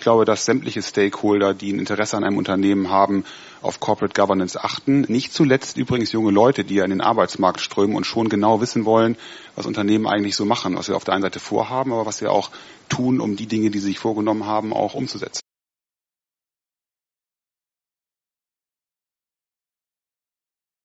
ich glaube, dass sämtliche Stakeholder, die ein Interesse an einem Unternehmen haben, auf Corporate Governance achten. Nicht zuletzt übrigens junge Leute, die ja in den Arbeitsmarkt strömen und schon genau wissen wollen, was Unternehmen eigentlich so machen, was wir auf der einen Seite vorhaben, aber was wir auch tun, um die Dinge, die sie sich vorgenommen haben, auch umzusetzen.